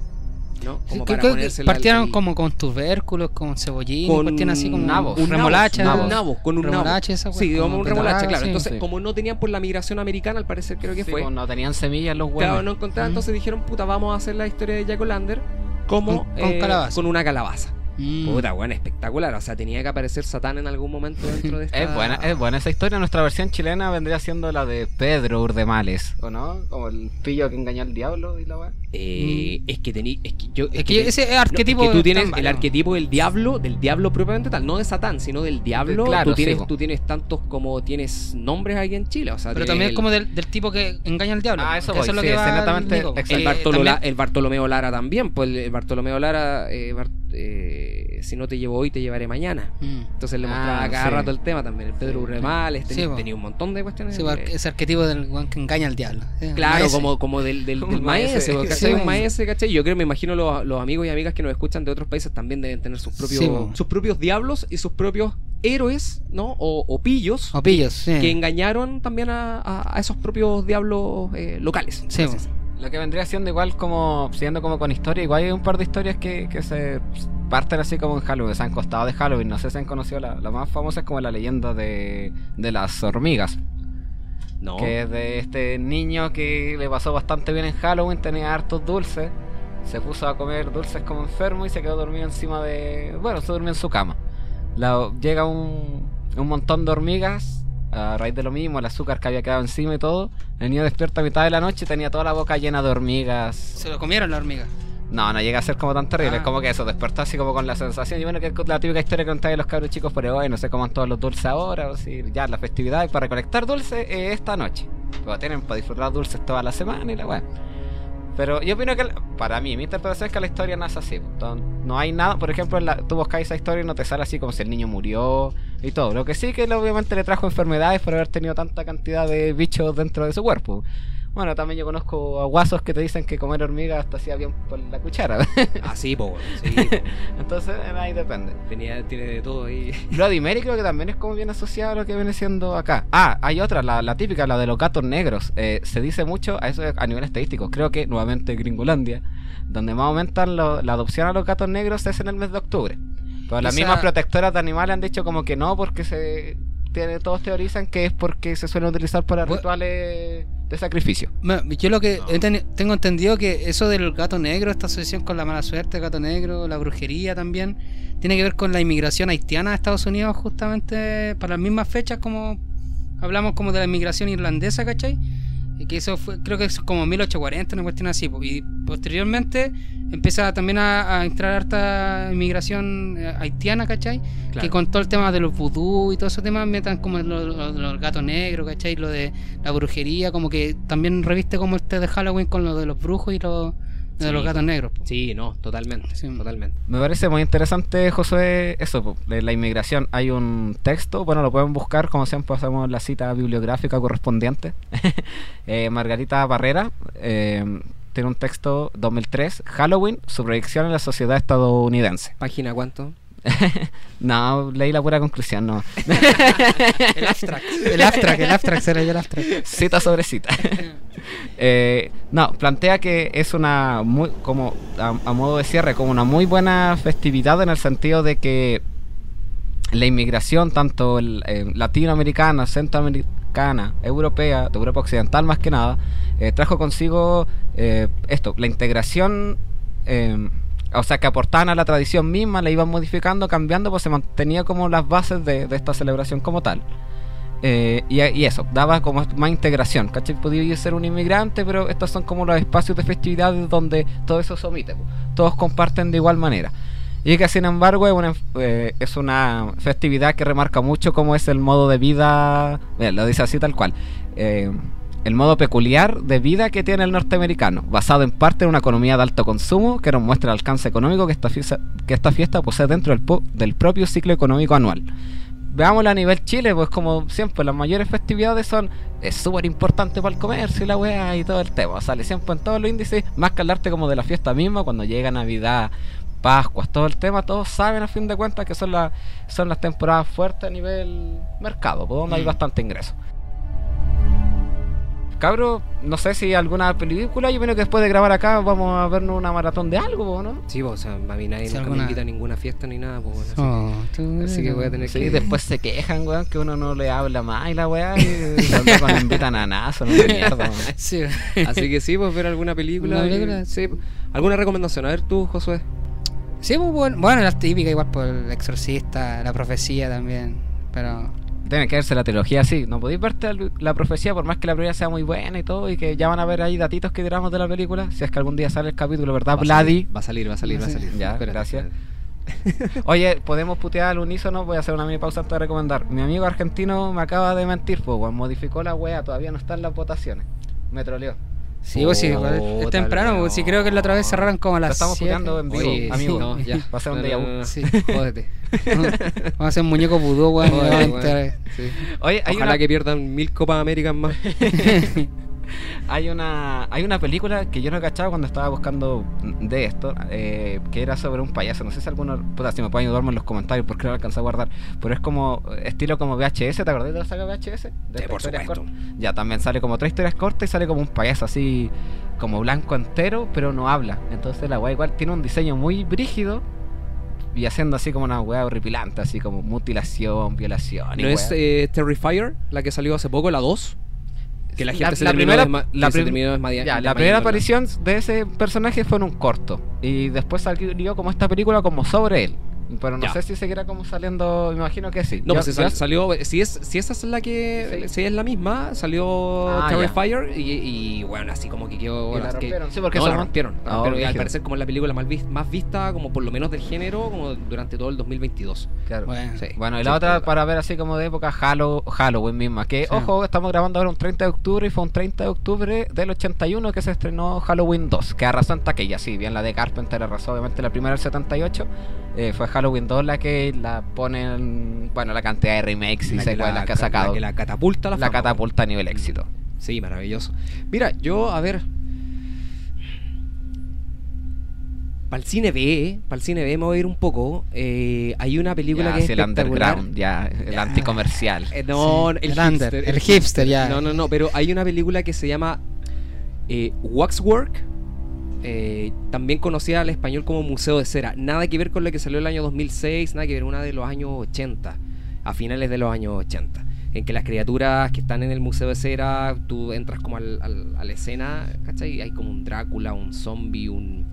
no como para ponerse la- partieron el- como con tubérculos, con cebollín, con así como nabos. un remolacha. nabo, un nabo, con un remolacha esa Sí, digamos como un remolacha, claro. sí. Entonces, sí. como no tenían por la migración americana, al parecer creo que Sí, fue. no tenían semillas los huevos. Claro, no encontraban, entonces dijeron, puta, vamos a hacer la historia de Jack O'Lander como Con- con eh, con una calabaza. Mm. Puta, bueno, espectacular. O sea, tenía que aparecer Satán en algún momento dentro de esta... Es buena, es buena esa historia. Nuestra versión chilena vendría siendo la de Pedro Urdemales, ¿o no? Como el pillo que engañó al diablo y la weá. Eh, Es que tení, es que yo... Es que ese arquetipo No, es que tú es tienes el arquetipo del diablo, del diablo propiamente tal, no de Satán, sino del diablo. Claro, tú, tienes, tú tienes tantos como tienes nombres aquí en Chile. O sea, Pero también el- como del, del tipo que engaña al diablo. Ah, eso es lo sí, que es va exacto. El, Eh, Bartolo- también- el Bartolomeo Lara también, pues el, Bartolomeo Lara, eh, eh, si no te llevo hoy, te llevaré mañana. Mm. Entonces le Ah, mostraba cada sí. rato el tema también. El Pedro Sí. Urremales Sí, tenía, tenía un montón de cuestiones. Eh, ese arquetipo del weón que engaña al diablo. Sí, Claro, como, como del, del, del maese. Yo creo, me imagino los, los amigos y amigas que nos escuchan de otros países también deben tener sus propios, sus propios diablos y sus propios héroes, ¿no? O, o pillos O pillos, que engañaron también a, a- a esos propios diablos eh, locales. Sí. Lo que vendría siendo igual como, siguiendo como con historia, igual hay un par de historias que, que se parten así como en Halloween, se han costado de Halloween, no sé si han conocido la, la más famosa es como la leyenda de, de las hormigas, No. que es de este niño que le pasó bastante bien en Halloween, tenía hartos dulces, se puso a comer dulces como enfermo y se quedó dormido encima de, bueno, se durmió en su cama. la- llega un, un montón de hormigas a raíz de lo mismo, el azúcar que había quedado encima y todo. El niño despierta a mitad de la noche y tenía toda la boca llena de hormigas. Se lo comieron la hormiga. No, no llega a ser como tan terrible. Ah. Es como que eso, despertó así como con la sensación. Y bueno, que es la típica historia que contáis los cabros chicos por hoy. No sé cómo van todos los dulces ahora. O si ya la festividad para recolectar dulces eh, esta noche. Pero tienen para disfrutar dulces toda la semana y la weá. Pero yo opino que, para mí, mi interpretación es que la historia no es así. No, hay nada, por ejemplo, en la- tú buscáis esa historia y no te sale así como si el niño murió y todo. Lo que sí que obviamente le trajo enfermedades por haber tenido tanta cantidad de bichos dentro de su cuerpo. Bueno, también yo conozco a guasos que te dicen que comer hormigas hasta hacía bien por la cuchara. Ah, sí, po, sí. po. Entonces, ahí depende. Tenía, tiene de todo ahí. Bloody Mary creo que también es como bien asociado a lo que viene siendo acá. Ah, hay otra, la, la típica, la de los gatos negros. Eh, se dice mucho, a eso a nivel estadístico, creo que nuevamente Gringolandia, donde más aumentan lo- la adopción a los gatos negros es en el mes de octubre. Pero las Esa- mismas protectoras de animales han dicho como que no, porque se tiene, todos teorizan que es porque se suelen utilizar para Bu- rituales de sacrificio. Yo lo que No. tengo entendido que eso del gato negro, esta asociación con la mala suerte, el gato negro, la brujería también, tiene que ver con la inmigración haitiana a Estados Unidos justamente para las mismas fechas como hablamos como de la inmigración irlandesa, ¿cachai? Y que eso fue, creo que es como 1840, una cuestión así. Y posteriormente empieza también a, a entrar harta inmigración eh, haitiana, ¿cachai? Claro. Que con todo el tema de los vudú y todo esos temas metan como lo- lo- los gatos negros, ¿cachai? Lo de la brujería, como que también reviste como este de Halloween con lo de los brujos y lo de Sí. los gatos negros. po. Sí, no, totalmente. Sí. Totalmente. Me parece muy interesante, Josué, eso, po, de la inmigración. Hay un texto, bueno, lo pueden buscar, como siempre hacemos la cita bibliográfica correspondiente. Eh, Margarita Barrera eh, tiene un texto 2003, Halloween, su proyección en la sociedad estadounidense. ¿Página cuánto? No, leí la pura conclusión, no. El abstract. El abstract, el abstract, se el abstract. cita sobre cita. Eh, no, plantea que es una muy, como a, a modo de cierre, como una muy buena festividad en el sentido de que la inmigración, tanto el, eh, latinoamericana, centroamericana, europea, de Europa Occidental más que nada, eh, trajo consigo eh, esto, la integración, o sea, que aportaban a la tradición misma, la iban modificando, cambiando, pues se mantenía como las bases de, esta celebración como tal. Eh, y, eso, daba como más integración, ¿cachai? Podía ser un inmigrante, pero estos son como los espacios de festividades donde todo eso se omite, po. todos comparten de igual manera. Y que sin embargo es una, eh, es una festividad que remarca mucho cómo es el modo de vida, mira, lo dice así tal cual, eh, el modo peculiar de vida que tiene el norteamericano, basado en parte en una economía de alto consumo que nos muestra el alcance económico que esta fiesta, que esta fiesta posee dentro del, del propio ciclo económico anual veámoslo a nivel Chile, pues como siempre, las mayores festividades son es súper importante para el comercio y la weá y todo el tema. Sale siempre en todos los índices, más que hablarte como de la fiesta misma, cuando llega Navidad, Pascuas, todo el tema, todos saben a fin de cuentas que son, las son las temporadas fuertes a nivel mercado, por donde hay Mm. bastante ingreso. Cabro, no sé si alguna película, yo creo que después de grabar acá vamos a vernos una maratón de algo, ¿no? Sí, po, o sea, a mí nadie Sí, nunca me alguna- invita a ninguna fiesta ni nada, bueno, así, Oh, tú- que, así que voy a tener Sí, que... después se quejan, weón, que uno no le habla más y la weá, y luego no invitan a nada, son una mierda. Sí. Así que sí, pues ver alguna película. Una y- película. sí. ¿Alguna recomendación? A ver tú, Josué. Sí, pues, bueno, bueno, las típicas igual por el exorcista, la profecía también, pero Tiene que verse la trilogía así, no podéis verte la profecía por más que la primera sea muy buena y todo, y que ya van a ver ahí datitos que tiramos de la película, si es que algún día sale el capítulo, ¿verdad, Vladi? Va a salir, va a salir, va a salir. Ya, Espérate, gracias. Oye, podemos putear al unísono, voy a hacer una mini pausa antes de recomendar. Mi amigo argentino me acaba de mentir, pues, modificó la weá, todavía no están las votaciones. Me troleó. Sí, pues sí, igual es temprano, pues, sí creo que la otra vez cerraron como a Lo las estamos puteando en vivo, Oye, amigo. no, ya. Va a ser un déjà vu. Sí. Jódete. Vamos a hacer muñeco vudú, weón. Sí. Oye, hay Ojalá una... que pierdan mil Copas Américas más. Hay una, hay una película que yo no he cachado cuando estaba buscando de esto, eh, que era sobre un payaso. No sé si alguno, puta, si me pueden ayudarme en los comentarios porque no lo alcancé a guardar. Pero es como, eh, estilo como VHS, ¿te acordás de la saga VHS? De Sí, por supuesto. Ya, también sale como tres historias cortas y sale como un payaso así, como blanco entero, pero no habla. Entonces la weá igual tiene un diseño muy brígido y haciendo así como una weá horripilante, así como mutilación, violación. y ¿No es eh, Terrifier, la que salió hace poco, la 2? Que la gente La- se la terminó primera- desma- la prim- Ya, la primera aparición de ese personaje fue en un corto. Y después salió como esta película como sobre él. Pero no Ya. sé si seguirá como saliendo, me imagino que sí. No, pues si sal- yo- salió. Si, es, si esa es la que. Sí. Si es la misma, salió Ah, ya. Terrifier y, y bueno, así como que quedó. Bueno, la que- rompieron, sí, porque no, la rompieron. la Ah, y al parecer, como es la película más, vis- más vista, como por lo menos del género, como durante todo el 2022. Claro. Bueno, Sí. Bueno, y Sí, la otra para ver así como de época Halo- Halloween misma. Que, Sí. ojo, estamos grabando ahora un 30 de octubre y fue un 30 de octubre del 81 que se estrenó Halloween 2. Que arrasó en taquilla, sí, bien la de Carpenter arrasó obviamente la primera del 78. eh, fue Halloween 2 la que la ponen, bueno, la cantidad de remakes y La que secuelas la- que ha sacado. La que la catapulta a la, la fama. catapulta a nivel éxito. Sí, maravilloso. Mira, yo, a ver. Para el cine B, para el cine B me voy a ir un poco. Eh, hay una película Ya, que es el underground, ya, el Ya. anticomercial. Eh, no, Sí, el, el under, hipster, el hipster, ya. No, no, no, pero hay una película que se llama eh, Waxwork, eh, también conocida al español como Museo de Cera. Nada que ver con la que salió el año 2006, nada que ver, una de los años 80, a finales de los años 80. En que las criaturas que están en el Museo de Cera, tú entras como al- a la escena, ¿cachai? Hay como un Drácula, un zombie, un,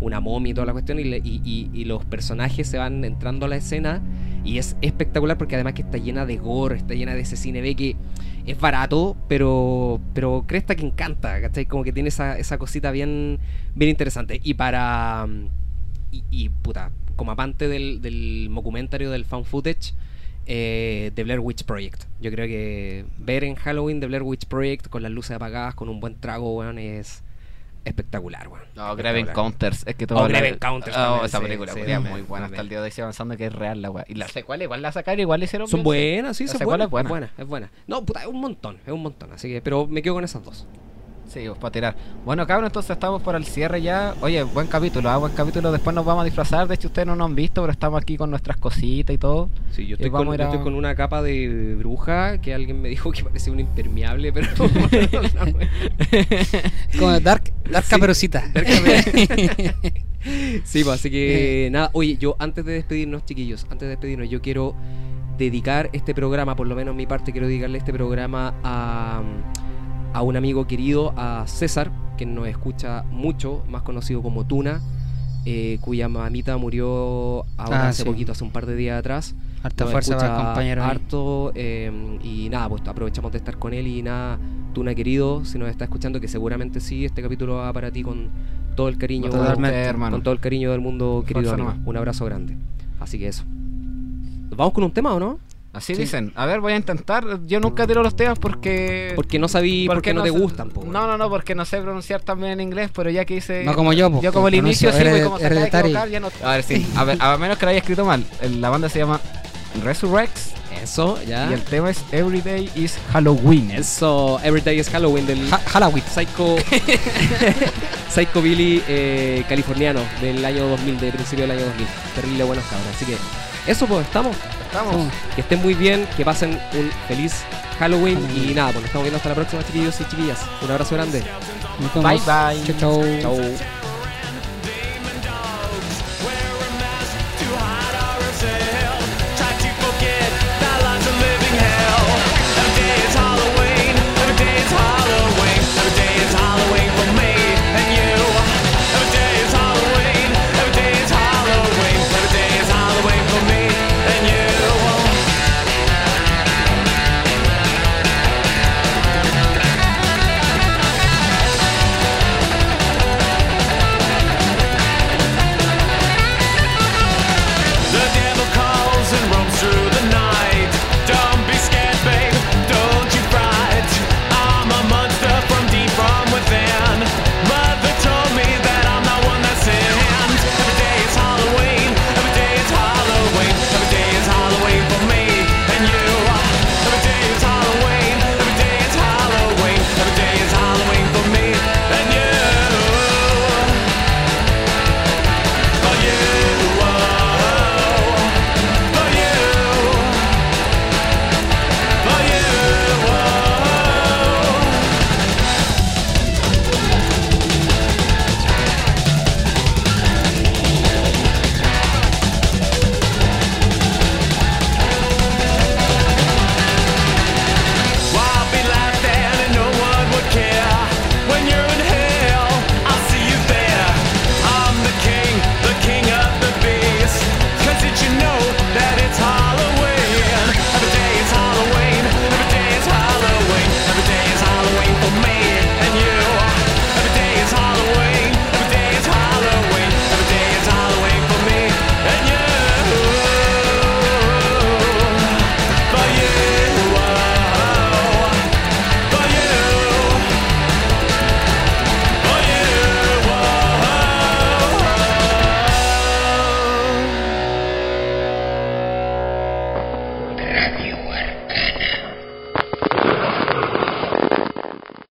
una momia y toda la cuestión, y, y- y- y los personajes se van entrando a la escena, y es espectacular porque además que está llena de gore, está llena de ese cine B que es barato, pero pero cresta que encanta, ¿cachai? Como que tiene esa, esa cosita bien, bien interesante. Y para... Y, puta, como amante del, del documentario del fan footage, eh, The Blair Witch Project. Yo creo que ver en Halloween The Blair Witch Project con las luces apagadas, con un buen trago, weón, es espectacular, weón. No, Grave. Encounters. Es que todo Oh, Grave Encounters Oh, esa película sí, también, muy buena. Hasta el día de hoy sigo avanzando que es real la weá. Y la secuela igual la sacaron, igual hicieron Son buenas, sí, son buenas. es buena. Es buena, es buena. No, puta, es un montón, es un montón. Así que, pero me quedo con esas dos. Sí, pues para tirar. Bueno, cabrón, entonces estamos por el cierre ya. Oye, buen capítulo, ah, buen capítulo. Después nos vamos a disfrazar. De hecho, ustedes no nos han visto, pero estamos aquí con nuestras cositas y todo. Sí, yo estoy, con, a yo estoy con una capa de bruja que alguien me dijo que parecía un impermeable, pero. Como Dark, Dark Sí. Caperucita. sí, pues así que nada. Oye, yo antes de despedirnos, chiquillos, antes de despedirnos, yo quiero dedicar este programa, por lo menos mi parte, quiero dedicarle este programa a, a un amigo querido, a César, que nos escucha mucho, más conocido como Tuna, eh, cuya mamita murió ahora Ah, hace sí. poquito, hace un par de días atrás. Harta Nos fuerza para el escucha compañero. Harto, eh, y nada, pues aprovechamos de estar con él y nada, Tuna querido, si nos está escuchando, que seguramente sí, este capítulo va para ti con todo el cariño, Totalmente, hermano. con todo el cariño del mundo, querido amigo. Un abrazo grande. Así que eso. ¿Nos vamos con un tema o no? Así Sí. dicen. A ver, voy a intentar. Yo nunca tiro los temas porque. Porque no sabí, porque, no te gustan, po, No, no, no, porque no sé pronunciar también en inglés, pero ya que hice. No como yo, po, Yo como el inicio, sí, pues como se acaba de hereditary. equivocar, ya no. A ver, sí. A, ver, a menos que lo haya escrito mal. La banda se llama Resurrex Eso, ya. y el tema es Everyday is Halloween. Eso, Everyday is Halloween del Ha- Halloween. Psycho Psycho Billy eh, californiano del año 2000, de principio del año 2000. Terrible buenos cabros. Así que eso pues estamos. Que estén muy bien, que pasen un feliz Halloween, Halloween. y nada, pues nos estamos viendo hasta la próxima chiquillos y chiquillas. Un abrazo grande. Bye bye. Chau, chau. Chau.